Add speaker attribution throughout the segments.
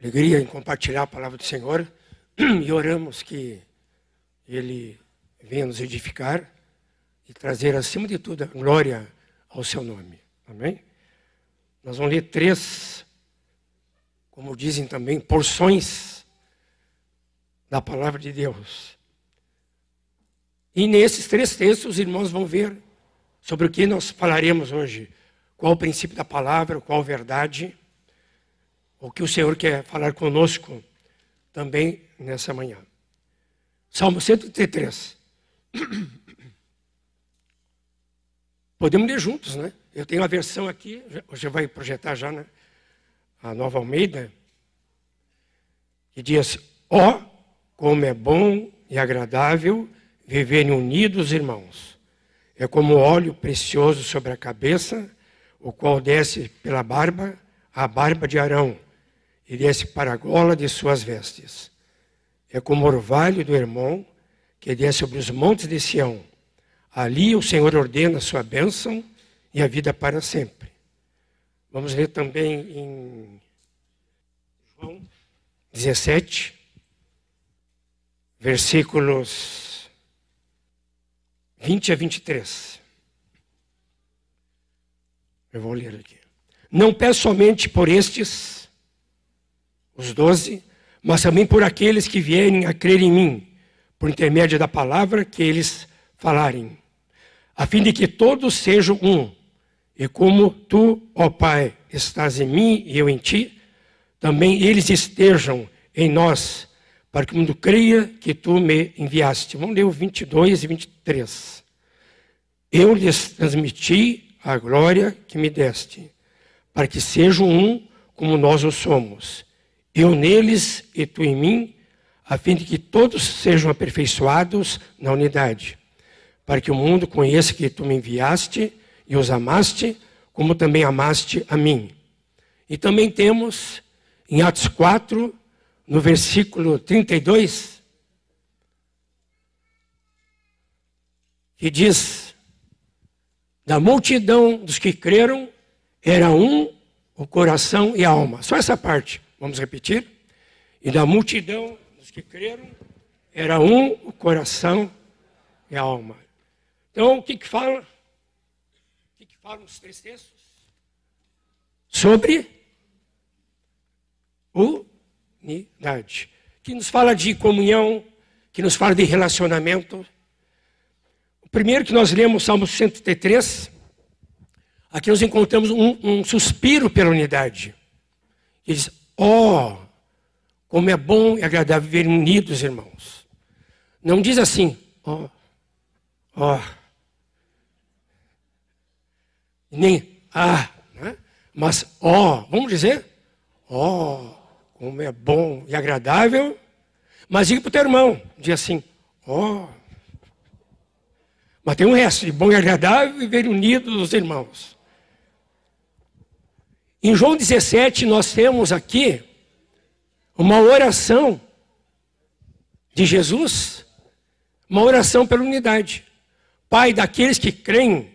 Speaker 1: alegria em compartilhar a palavra do Senhor e oramos que Ele venha nos edificar e trazer, acima de tudo, a glória ao Seu nome. Amém? Nós vamos ler três, como dizem também, porções da palavra de Deus. E nesses três textos, os irmãos vão ver sobre o que nós falaremos hoje. Qual o princípio da palavra, qual a verdade, o que o Senhor quer falar conosco também nessa manhã. Salmo 133. Podemos ler juntos, né? Eu tenho a versão aqui, hoje vai projetar já né? a nova Almeida, que diz: Ó, oh, como é bom e agradável viverem unidos, irmãos. É como óleo precioso sobre a cabeça, o qual desce pela barba, a barba de Arão, e desce para a gola de suas vestes. É como orvalho do irmão, que desce sobre os montes de Sião. Ali o Senhor ordena a sua bênção e a vida para sempre. Vamos ler também em João 17, versículos 20 a 23. Eu vou ler aqui. Não peço somente por estes, os doze, mas também por aqueles que vierem a crer em mim, por intermédio da palavra que eles falarem, a fim de que todos sejam um. E como tu, ó Pai, estás em mim e eu em ti, também eles estejam em nós para que o mundo creia que tu me enviaste. Vamos ler o 22 e 23. Eu lhes transmiti a glória que me deste, para que sejam um como nós o somos. Eu neles e tu em mim, a fim de que todos sejam aperfeiçoados na unidade, para que o mundo conheça que tu me enviaste e os amaste, como também amaste a mim. E também temos em Atos 4, no versículo 32, que diz: Da multidão dos que creram, era um o coração e a alma. Só essa parte, vamos repetir. E da multidão dos que creram, era um o coração e a alma. Então, o que que fala? O que que falam os três textos? Sobre unidade. Que nos fala de comunhão, que nos fala de relacionamento. O primeiro que nós lemos, Salmo 103, aqui nós encontramos um, um suspiro pela unidade. Ele diz, oh, como é bom e agradável viver unidos, irmãos. Não diz assim, ó, oh, ó. Oh. Nem, ah, né? mas ó, vamos dizer, ó como é bom e agradável, mas diga para o teu irmão, diz assim, ó. Oh. Mas tem um resto, de bom e agradável viver unidos os irmãos. Em João 17, nós temos aqui uma oração de Jesus, uma oração pela unidade. Pai, daqueles que creem,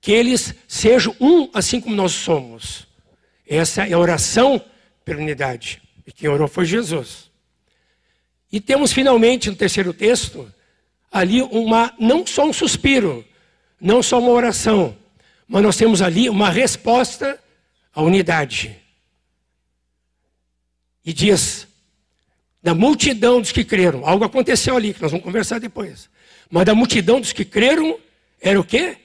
Speaker 1: que eles sejam um assim como nós somos. Essa é a oração pela unidade. E quem orou foi Jesus. E temos finalmente no terceiro texto ali uma não só um suspiro, não só uma oração, mas nós temos ali uma resposta à unidade. E diz: da multidão dos que creram, algo aconteceu ali, que nós vamos conversar depois. Mas da multidão dos que creram, era o quê?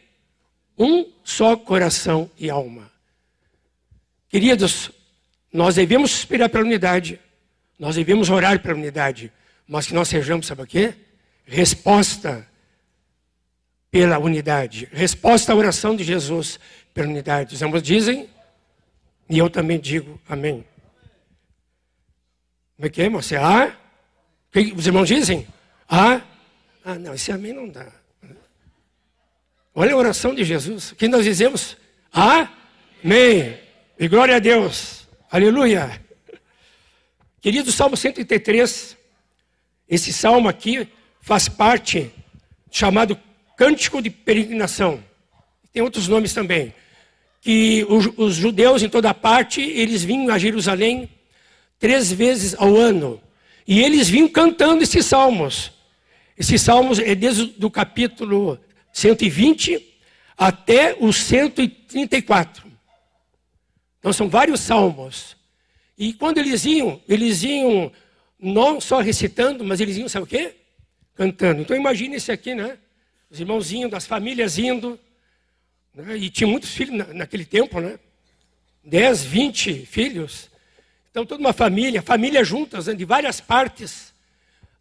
Speaker 1: Um só coração e alma. Queridos, nós devemos suspirar pela unidade, nós devemos orar pela unidade, mas que nós sejamos, sabe o quê? Resposta pela unidade, resposta à oração de Jesus pela unidade. Os irmãos dizem, e eu também digo amém. Como é que é, Você Ah? O que os irmãos dizem? Ah? Ah, não, esse amém não dá. Olha a oração de Jesus. O que nós dizemos? Amém. E glória a Deus. Aleluia. Querido Salmo 133, esse salmo aqui faz parte chamado Cântico de Peregrinação. Tem outros nomes também. Que os, os judeus em toda parte, eles vinham a Jerusalém três vezes ao ano. E eles vinham cantando esses salmos. Esses salmos é desde o capítulo 120 até o 134. Então são vários salmos. E quando eles iam, eles iam não só recitando, mas eles iam, sabe o quê? Cantando. Então imagine esse aqui, né? Os irmãos indo, as famílias indo. Né? E tinha muitos filhos na, naquele tempo, né? 10, 20 filhos. Então, toda uma família, famílias juntas, né, de várias partes,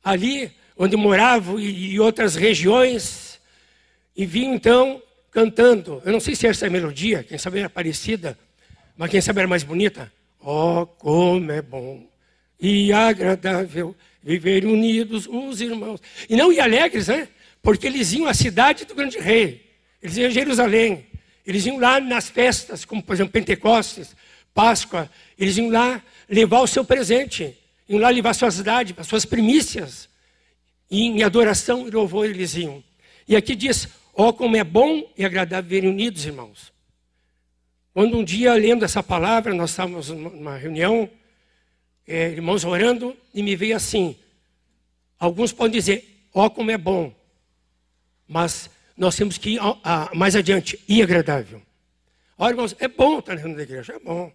Speaker 1: ali onde moravam e, e outras regiões, e vinham então cantando. Eu não sei se essa é a melodia, quem sabe era parecida, mas quem sabe era mais bonita. Oh, como é bom e agradável viver unidos os irmãos. E não e alegres, né? Porque eles iam à cidade do grande rei. Eles iam a Jerusalém. Eles iam lá nas festas, como por exemplo Pentecostes, Páscoa. Eles iam lá levar o seu presente, iam lá levar suas dádivas, suas primícias. E em adoração e louvor eles iam. E aqui diz: Ó, oh, como é bom e agradável verem unidos, irmãos. Quando um dia, lendo essa palavra, nós estávamos numa reunião, é, irmãos orando, e me veio assim: alguns podem dizer, ó, oh, como é bom, mas nós temos que ir a, a, mais adiante, e agradável. Olha, irmãos, é bom estar na igreja, é bom.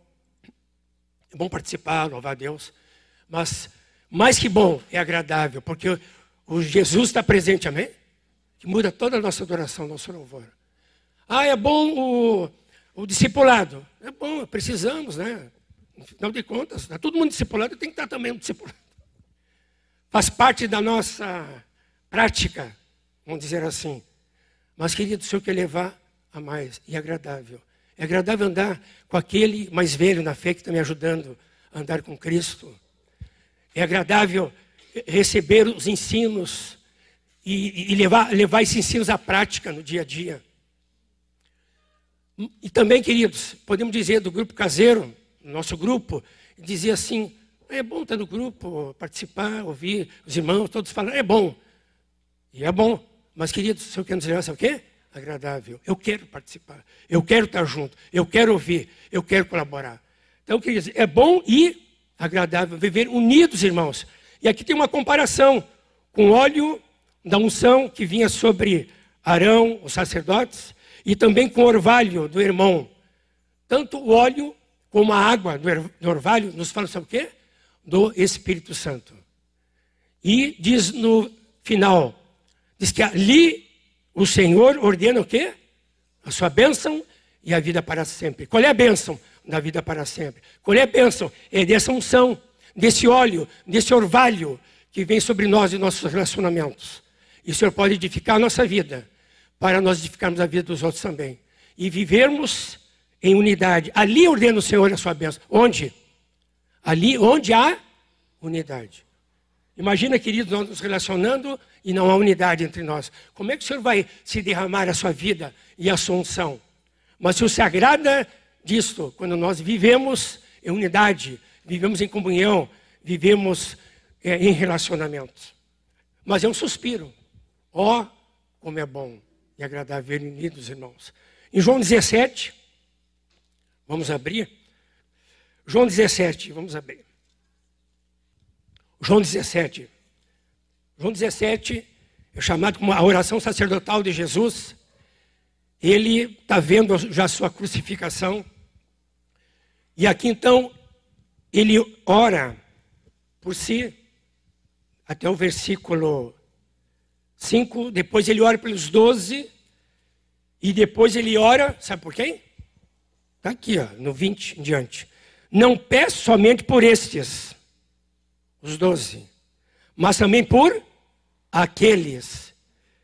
Speaker 1: É bom participar, louvar a Deus. Mas mais que bom, é agradável, porque o Jesus está presente, amém? Que muda toda a nossa adoração, nosso louvor. Ah, é bom o, o discipulado. É bom, precisamos, né? Afinal de contas, está todo mundo discipulado, tem que estar também discipulado. Faz parte da nossa prática, vamos dizer assim. Mas, querido, o Senhor quer levar a mais e agradável. É agradável andar com aquele mais velho na fé que está me ajudando a andar com Cristo. É agradável receber os ensinos e, e levar, levar esses ensinos à prática no dia a dia. E também, queridos, podemos dizer do grupo caseiro, nosso grupo, dizia assim: é bom estar no grupo, participar, ouvir os irmãos, todos falando, é bom. E é bom. Mas, queridos, o senhor quer nos levar, sabe o quê? agradável. Eu quero participar, eu quero estar junto, eu quero ouvir, eu quero colaborar. Então, quer dizer, é bom e agradável viver unidos, irmãos. E aqui tem uma comparação com o óleo da unção que vinha sobre Arão, os sacerdotes, e também com o orvalho do irmão. Tanto o óleo como a água do orvalho nos fala sobre o quê? Do Espírito Santo. E diz no final, diz que ali o Senhor ordena o quê? A sua bênção e a vida para sempre. Qual é a bênção da vida para sempre? Qual é a bênção? É dessa unção, desse óleo, desse orvalho que vem sobre nós e nossos relacionamentos. E o Senhor pode edificar a nossa vida, para nós edificarmos a vida dos outros também. E vivermos em unidade. Ali ordena o Senhor a sua bênção. Onde? Ali onde há unidade. Imagina, queridos, nós nos relacionando e não há unidade entre nós. Como é que o Senhor vai se derramar a sua vida e a sua unção? Mas o Senhor se agrada disto quando nós vivemos em unidade, vivemos em comunhão, vivemos é, em relacionamento. Mas é um suspiro. Ó, oh, como é bom e agradável unidos, irmãos. Em João 17, vamos abrir. João 17, vamos abrir. João 17. João 17 é chamado como a oração sacerdotal de Jesus. Ele está vendo já sua crucificação. E aqui então, ele ora por si, até o versículo 5. Depois ele ora pelos doze. E depois ele ora, sabe por quem? Está aqui, ó, no 20 em diante. Não peço somente por estes os doze, mas também por aqueles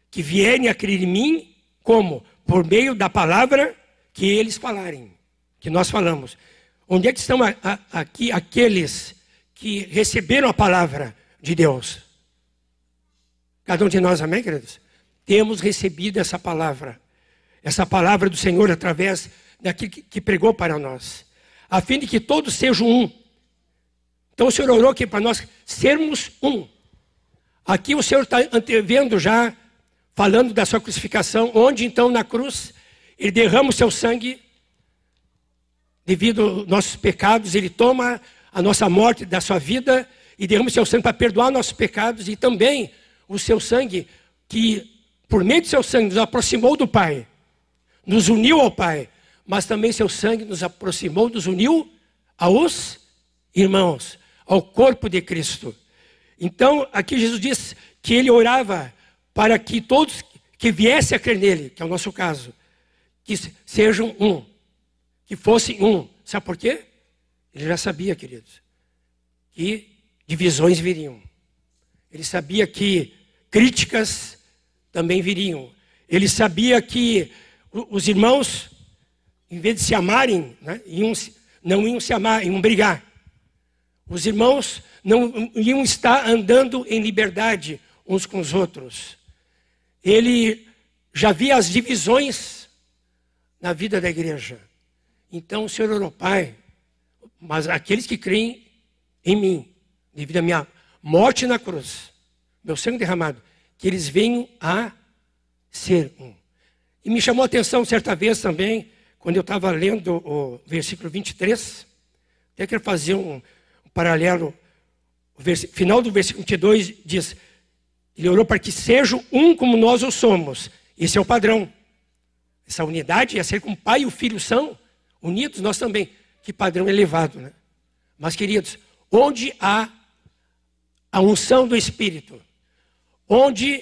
Speaker 1: que vierem a crer em mim, como? Por meio da palavra que eles falarem, que nós falamos. Onde é que estão aqui aqueles que receberam a palavra de Deus? Cada um de nós, amém, queridos? Temos recebido essa palavra, essa palavra do Senhor através daquilo que pregou para nós, a fim de que todos sejam um então o Senhor orou aqui para nós sermos um. Aqui o Senhor está antevendo já, falando da sua crucificação, onde então na cruz ele derrama o seu sangue devido aos nossos pecados, ele toma a nossa morte da sua vida e derrama o seu sangue para perdoar nossos pecados e também o seu sangue que, por meio do seu sangue, nos aproximou do Pai, nos uniu ao Pai, mas também seu sangue nos aproximou, nos uniu aos irmãos, ao corpo de Cristo. Então, aqui Jesus diz que ele orava para que todos que viessem a crer nele, que é o nosso caso, que sejam um, que fossem um. Sabe por quê? Ele já sabia, queridos, que divisões viriam. Ele sabia que críticas também viriam. Ele sabia que os irmãos, em vez de se amarem, né, iam, não iam se amar, iam brigar. Os irmãos não iam estar andando em liberdade uns com os outros. Ele já via as divisões na vida da igreja. Então o Senhor orou, Pai, mas aqueles que creem em mim, devido à minha morte na cruz, meu sangue derramado, que eles venham a ser um. E me chamou a atenção certa vez também, quando eu estava lendo o versículo 23, até quero fazer um, paralelo. Final do versículo 22 diz: Ele orou para que sejam um como nós o somos. Esse é o padrão. Essa unidade é ser como o pai e o filho são unidos, nós também. Que padrão elevado, né? Mas, queridos, onde há a unção do Espírito, onde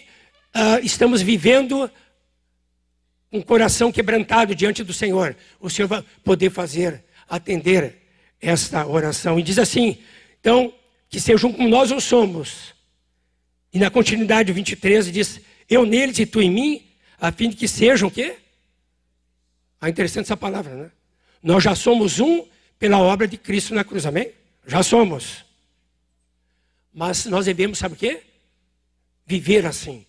Speaker 1: uh, estamos vivendo um coração quebrantado diante do Senhor, o Senhor vai poder fazer, atender esta oração. E diz assim: então, que sejam como nós o somos. E na continuidade, o 23 diz: Eu neles e tu em mim, a fim de que sejam o quê? Ah, interessante essa palavra, né? Nós já somos um pela obra de Cristo na cruz, amém? Já somos. Mas nós devemos, sabe o quê? Viver assim.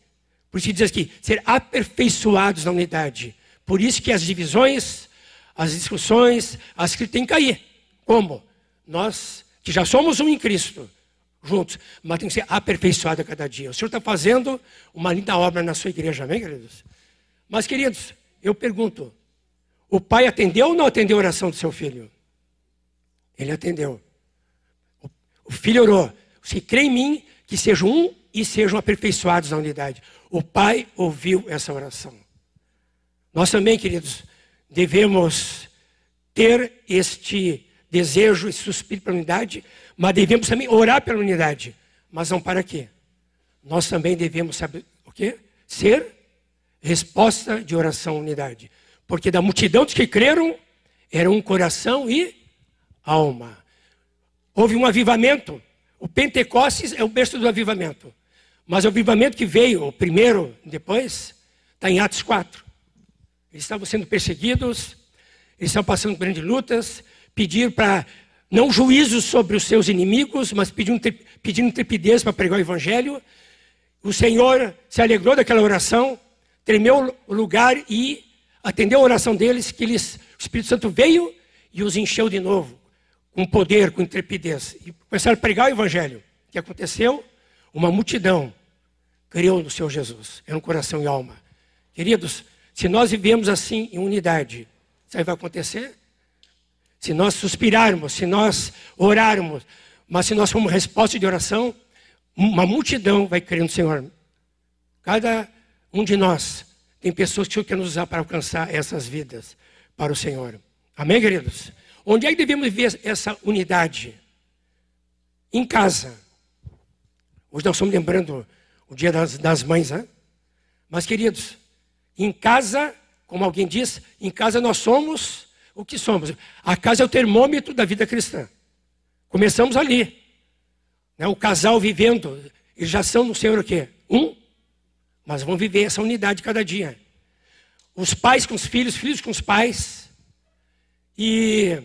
Speaker 1: Por isso que diz aqui, ser aperfeiçoados na unidade. Por isso que as divisões, as discussões, as que têm que cair. Como? Nós, que já somos um em Cristo, juntos, mas tem que ser aperfeiçoado a cada dia. O Senhor está fazendo uma linda obra na sua igreja, amém, queridos? Mas, queridos, eu pergunto: o pai atendeu ou não atendeu a oração do seu filho? Ele atendeu. O filho orou: se crê em mim, que sejam um e sejam aperfeiçoados na unidade. O pai ouviu essa oração. Nós também, queridos, devemos ter este desejo, esse suspiro pela unidade, mas devemos também orar pela unidade. Mas não para quê? Nós também devemos saber o quê? Ser resposta de oração unidade. Porque da multidão dos que creram, era um coração e alma. Houve um avivamento. O Pentecostes é o berço do avivamento. Mas o avivamento que veio, o primeiro, depois, está em Atos 4. Eles estavam sendo perseguidos, eles estavam passando grandes lutas, pediram para, não juízo sobre os seus inimigos, mas pedindo, pedindo trepidez para pregar o evangelho. O Senhor se alegrou daquela oração, tremeu o lugar e atendeu a oração deles, que eles, o Espírito Santo veio e os encheu de novo, com poder, com intrepidez. E começaram a pregar o Evangelho. O que aconteceu? Uma multidão criou no Senhor Jesus. Era um coração e alma. Queridos, se nós vivemos assim em unidade, isso aí vai acontecer? Se nós suspirarmos, se nós orarmos, mas se nós formos resposta de oração, uma multidão vai crer no Senhor. Cada um de nós tem pessoas que o Senhor quer nos usar para alcançar essas vidas para o Senhor. Amém, queridos? Onde é que devemos viver essa unidade? Em casa. Hoje nós estamos lembrando o dia das, das mães, né? Mas, queridos, em casa, como alguém diz, em casa nós somos o que somos. A casa é o termômetro da vida cristã. Começamos ali. Né? O casal vivendo, eles já são no Senhor o quê? Um mas vão viver essa unidade cada dia. Os pais com os filhos, filhos com os pais. E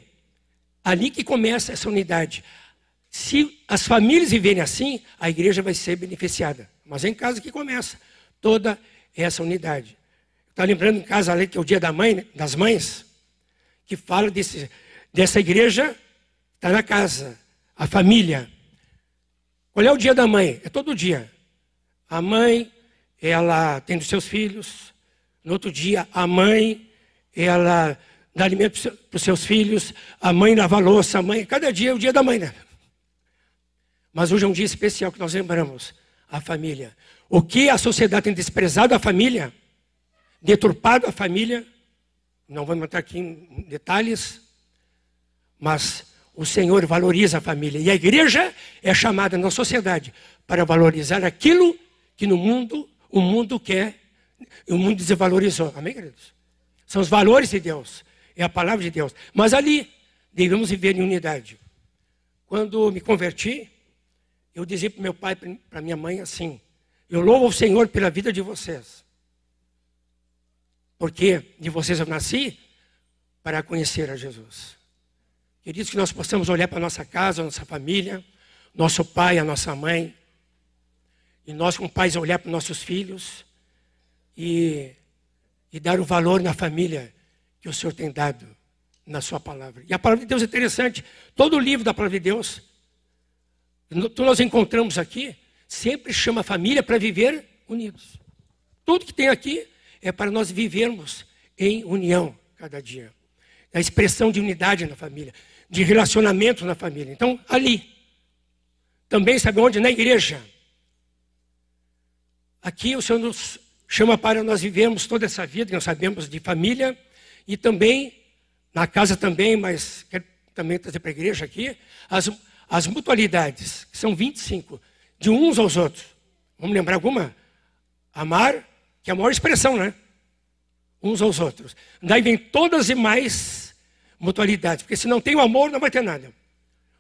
Speaker 1: ali que começa essa unidade. Se as famílias viverem assim, a igreja vai ser beneficiada. Mas é em casa que começa toda essa unidade. Está lembrando em casa ali que é o dia da mãe, né, das mães, que fala desse, dessa igreja, está na casa, a família. Qual é o dia da mãe? É todo dia. A mãe ela tendo seus filhos. No outro dia, a mãe, ela dá alimento para os seus filhos. A mãe lava a louça. A mãe, cada dia é o dia da mãe, né? Mas hoje é um dia especial que nós lembramos a família. O que a sociedade tem desprezado a família, deturpado a família, não vamos entrar aqui em detalhes, mas o Senhor valoriza a família. E a igreja é chamada na sociedade para valorizar aquilo que no mundo o mundo quer, o mundo desvalorizou. Amém, queridos? São os valores de Deus, é a palavra de Deus. Mas ali devemos viver em unidade. Quando me converti, eu dizia para meu pai, para minha mãe assim: Eu louvo o Senhor pela vida de vocês. Porque de vocês eu nasci para conhecer a Jesus. Queridos, que nós possamos olhar para a nossa casa, a nossa família, nosso pai, a nossa mãe, e nós, como pais, olhar para nossos filhos e, e dar o valor na família que o Senhor tem dado na Sua palavra. E a palavra de Deus é interessante. Todo o livro da palavra de Deus, que nós encontramos aqui, sempre chama a família para viver unidos. Tudo que tem aqui é para nós vivermos em união cada dia. A expressão de unidade na família, de relacionamento na família. Então, ali. Também sabe onde? Na igreja. Aqui o Senhor nos chama para nós vivermos toda essa vida, que nós sabemos de família, e também, na casa também, mas quero também trazer para a igreja aqui, as, as mutualidades, que são 25, de uns aos outros. Vamos lembrar alguma? Amar, que é a maior expressão, né? Uns aos outros. Daí vem todas e mais mutualidades, porque se não tem o amor, não vai ter nada.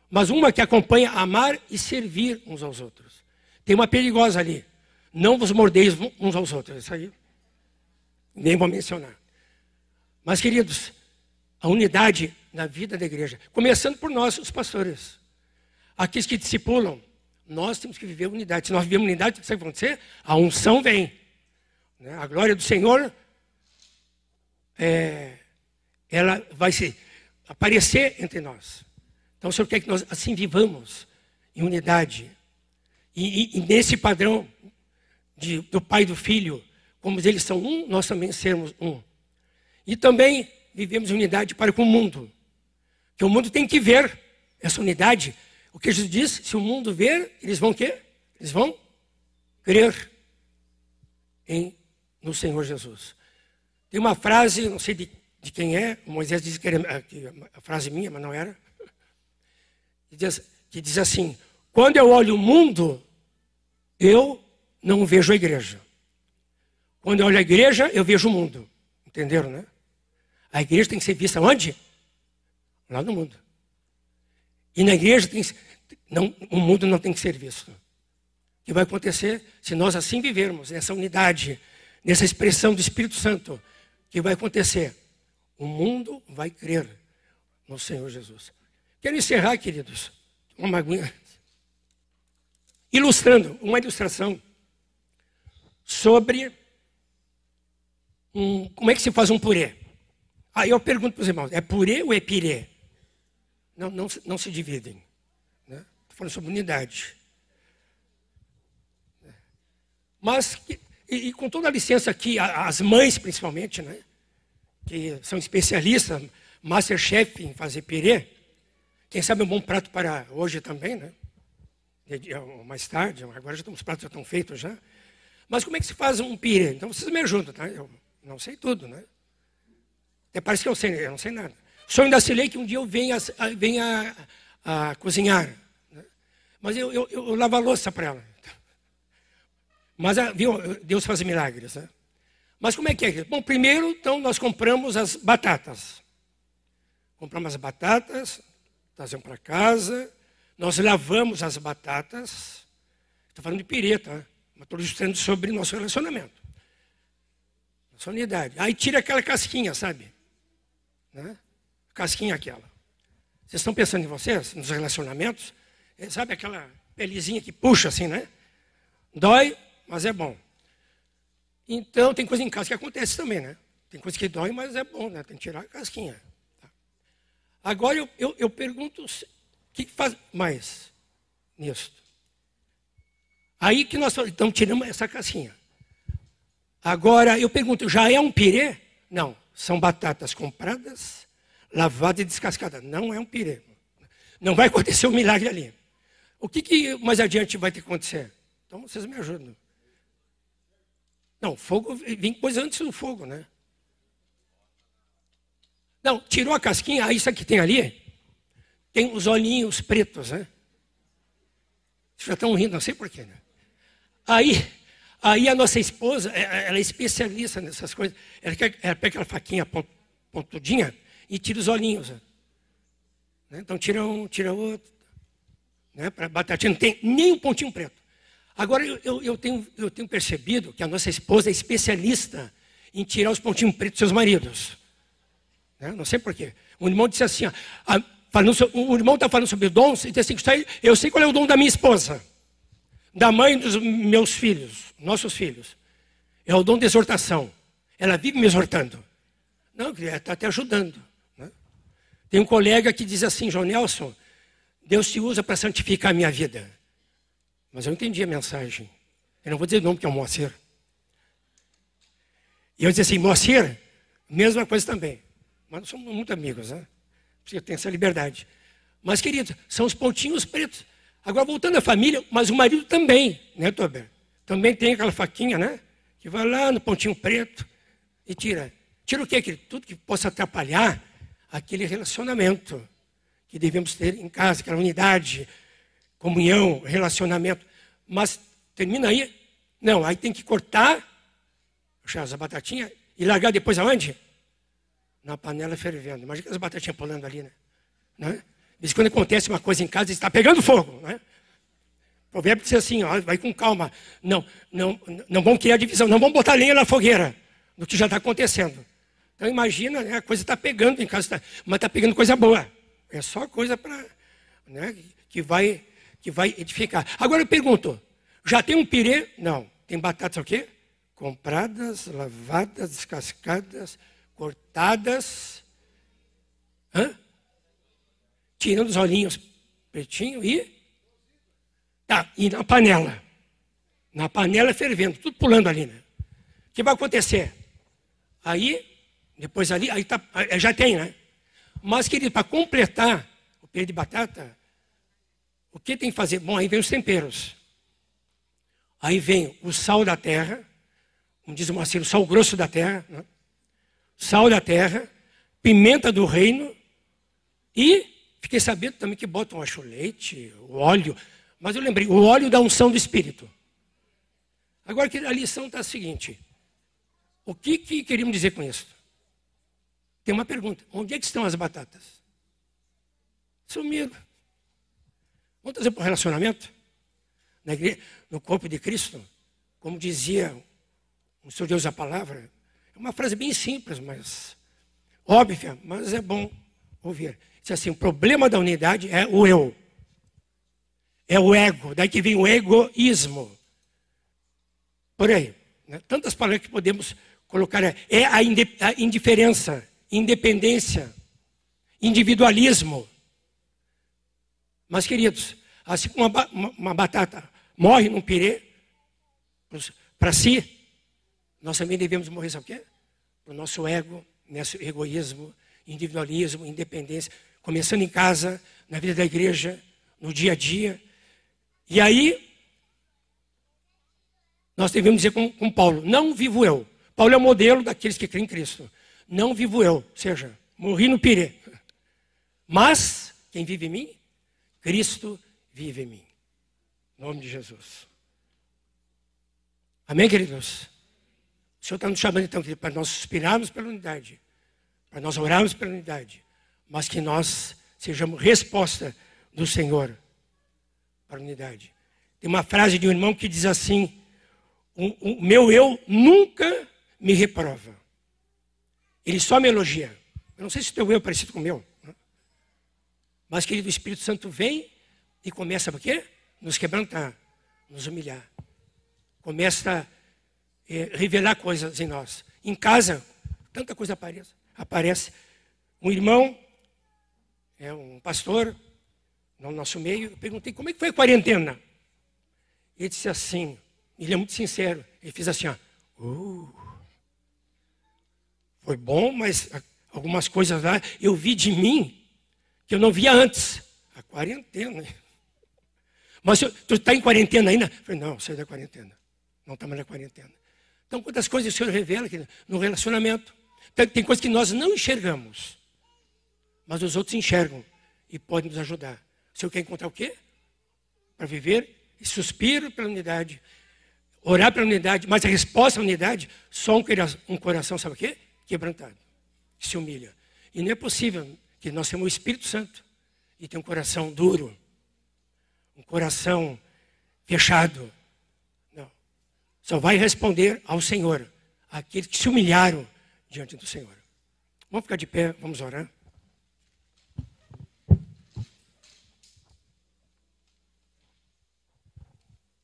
Speaker 1: Mas uma que acompanha amar e servir uns aos outros. Tem uma perigosa ali. Não vos mordeis uns aos outros. Isso aí nem vou mencionar. Mas, queridos, a unidade na vida da igreja, começando por nós, os pastores, aqueles que discipulam, nós temos que viver unidade. Se nós vivemos unidade, o que vai acontecer? A unção vem. Né? A glória do Senhor, é, ela vai se aparecer entre nós. Então, o Senhor quer que nós assim vivamos em unidade. E, e, e nesse padrão de, do Pai e do Filho, como eles são um, nós também sermos um. E também vivemos unidade para com o mundo. Que o mundo tem que ver essa unidade. O que Jesus diz, se o mundo ver, eles vão quê? Eles vão crer em no Senhor Jesus. Tem uma frase, não sei de, de quem é, Moisés disse que era que a frase minha, mas não era. Que diz, que diz assim: quando eu olho o mundo, eu não vejo a igreja. Quando eu olho a igreja, eu vejo o mundo. Entenderam, né? A igreja tem que ser vista onde? Lá no mundo. E na igreja tem, não, o mundo não tem que ser visto. O que vai acontecer se nós assim vivermos, nessa unidade, nessa expressão do Espírito Santo? Que vai acontecer? O mundo vai crer no Senhor Jesus. Quero encerrar, queridos, uma maguinha. Ilustrando, uma ilustração sobre um, como é que se faz um purê. Aí eu pergunto para os irmãos, é purê ou é pirê? Não, não, não se dividem. Estou né? falando sobre unidade. Mas, e, e, com toda a licença aqui, as mães principalmente, né? que são especialistas, masterchef em fazer pirê, quem sabe um bom prato para hoje também, né? Mais tarde, agora já os pratos já estão feitos já. Mas como é que se faz um pirê? Então vocês me ajudam, tá? Eu não sei tudo, né? Até parece que eu sei, eu não sei nada. Sonho da Cilei que um dia eu venha, venha a, a cozinhar. Né? Mas eu, eu, eu, lavo a louça para ela. Mas, viu, Deus faz milagres, né? Mas como é que é? Bom, primeiro, então, nós compramos as batatas. Compramos as batatas, trazemos para casa, nós lavamos as batatas. Estou falando de pirê, tá? Mas estou ilustrando sobre nosso relacionamento. Nossa unidade. Aí tira aquela casquinha, sabe? Né? Casquinha aquela. Vocês estão pensando em vocês, nos relacionamentos? É, sabe aquela pelezinha que puxa assim, né? Dói, mas é bom. Então, tem coisa em casa que acontece também, né? Tem coisa que dói, mas é bom, né? Tem que tirar a casquinha. Tá? Agora eu, eu, eu pergunto, o que faz mais nisso? Aí que nós então tiramos essa casquinha. Agora eu pergunto, já é um pirê? Não, são batatas compradas, lavadas e descascadas. Não é um pirê. Não vai acontecer um milagre ali. O que, que mais adiante vai ter que acontecer? Então vocês me ajudam. Não, fogo vem coisa antes do fogo, né? Não, tirou a casquinha, ah, isso aqui tem ali, tem os olhinhos pretos, né? Vocês já estão rindo, não sei porquê, né? Aí, aí a nossa esposa, é, é, ela é especialista nessas coisas. Ela, ela pega aquela faquinha pontudinha e tira os olhinhos. Né? Então tira um, tira outro. Né? Para batatinha não tem nem um pontinho preto. Agora eu, eu, tenho, eu tenho percebido que a nossa esposa é especialista em tirar os pontinhos pretos dos seus maridos. Né? Não sei porquê. O irmão disse assim: ó, a, falando, o irmão está falando sobre dons, e disse assim: eu sei qual é o dom da minha esposa, da mãe dos meus filhos, nossos filhos. É o dom de exortação. Ela vive me exortando. Não, está te ajudando. Né? Tem um colega que diz assim, João Nelson, Deus te usa para santificar a minha vida. Mas eu entendi a mensagem. Eu não vou dizer o nome que é o Moacir. E eu disse assim, Moacir, mesma coisa também. Mas nós somos muito amigos, né? Porque tem essa liberdade. Mas, querido, são os pontinhos pretos. Agora, voltando à família, mas o marido também, né, Tober? Também tem aquela faquinha, né? Que vai lá no pontinho preto e tira. Tira o quê? Tudo que possa atrapalhar aquele relacionamento que devemos ter em casa, aquela unidade, comunhão, relacionamento. Mas termina aí. Não, aí tem que cortar as batatinhas e largar depois aonde? Na panela fervendo. Imagina as batatinhas pulando ali, né? né? Diz quando acontece uma coisa em casa, está pegando fogo, né? O provérbio diz assim, ó, vai com calma. Não, não, não vão criar divisão, não vão botar lenha na fogueira do que já está acontecendo. Então imagina, né, a coisa está pegando em casa, tá, mas está pegando coisa boa. É só coisa para né, que vai que vai edificar. Agora eu pergunto, já tem um pirê? Não. Tem batatas o quê? Compradas, lavadas, descascadas, cortadas. Hã? Tirando os olhinhos pretinho e. Tá, e na panela. Na panela fervendo, tudo pulando ali, né? O que vai acontecer? Aí, depois ali, aí tá, já tem, né? Mas, querido, para completar o pé de batata, o que tem que fazer? Bom, aí vem os temperos. Aí vem o sal da terra, como diz o Marcelo, o sal grosso da terra, né? sal da terra, pimenta do reino e fiquei sabendo também que botam acho leite, o óleo, mas eu lembrei, o óleo da unção do Espírito. Agora a lição está a seguinte: o que, que queríamos dizer com isso? Tem uma pergunta: onde é que estão as batatas? Sumiram. Vamos trazer para o relacionamento? Na igreja, no corpo de Cristo, como dizia o Senhor Deus a palavra, é uma frase bem simples, mas óbvia, mas é bom ouvir. Diz assim: o problema da unidade é o eu. É o ego, daí que vem o egoísmo. Por aí. Né? Tantas palavras que podemos colocar. É, é a indiferença, independência, individualismo. Mas, queridos, assim como uma, uma, uma batata morre num pirê, para si, nós também devemos morrer, sabe o quê? Para o nosso ego, nosso egoísmo, individualismo, independência, começando em casa, na vida da igreja, no dia a dia. E aí, nós devemos dizer com, com Paulo: não vivo eu. Paulo é o modelo daqueles que creem em Cristo. Não vivo eu, ou seja, morri no pirê. Mas, quem vive em mim? Cristo vive em mim. Em nome de Jesus. Amém, queridos? O Senhor está nos chamando então para nós suspirarmos pela unidade, para nós orarmos pela unidade, mas que nós sejamos resposta do Senhor para a unidade. Tem uma frase de um irmão que diz assim: o, o meu eu nunca me reprova. Ele só me elogia. Eu não sei se o teu eu é parecido com o meu. Mas, querido, o Espírito Santo vem e começa por quê? Nos quebrantar, nos humilhar. Começa a é, revelar coisas em nós. Em casa, tanta coisa aparece. aparece. Um irmão, é um pastor, no nosso meio, eu perguntei como é que foi a quarentena. Ele disse assim, ele é muito sincero, ele fez assim, ó, uh, foi bom, mas algumas coisas lá eu vi de mim que eu não via antes. A quarentena. Mas tu está em quarentena ainda? Eu falei, não, saí da quarentena. Não estamos na quarentena. Então, quantas coisas o Senhor revela aqui no relacionamento? Tem, tem coisas que nós não enxergamos, mas os outros enxergam e podem nos ajudar. O Senhor quer encontrar o quê? Para viver e suspiro pela unidade, orar pela unidade, mas a resposta à unidade, só um, um coração, sabe o quê? Quebrantado, que se humilha. E não é possível que nós temos o Espírito Santo e tem um coração duro, um coração fechado. Não. Só vai responder ao Senhor, aqueles que se humilharam diante do Senhor. Vamos ficar de pé, vamos orar.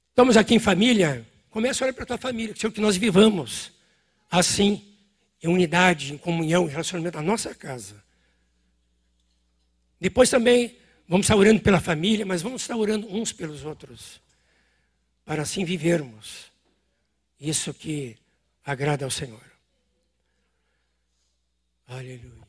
Speaker 1: Estamos aqui em família, começa a olhar para a tua família, que que nós vivamos assim, em unidade, em comunhão, em relacionamento na nossa casa. Depois também Vamos estar orando pela família, mas vamos estar orando uns pelos outros. Para assim vivermos isso que agrada ao Senhor. Aleluia.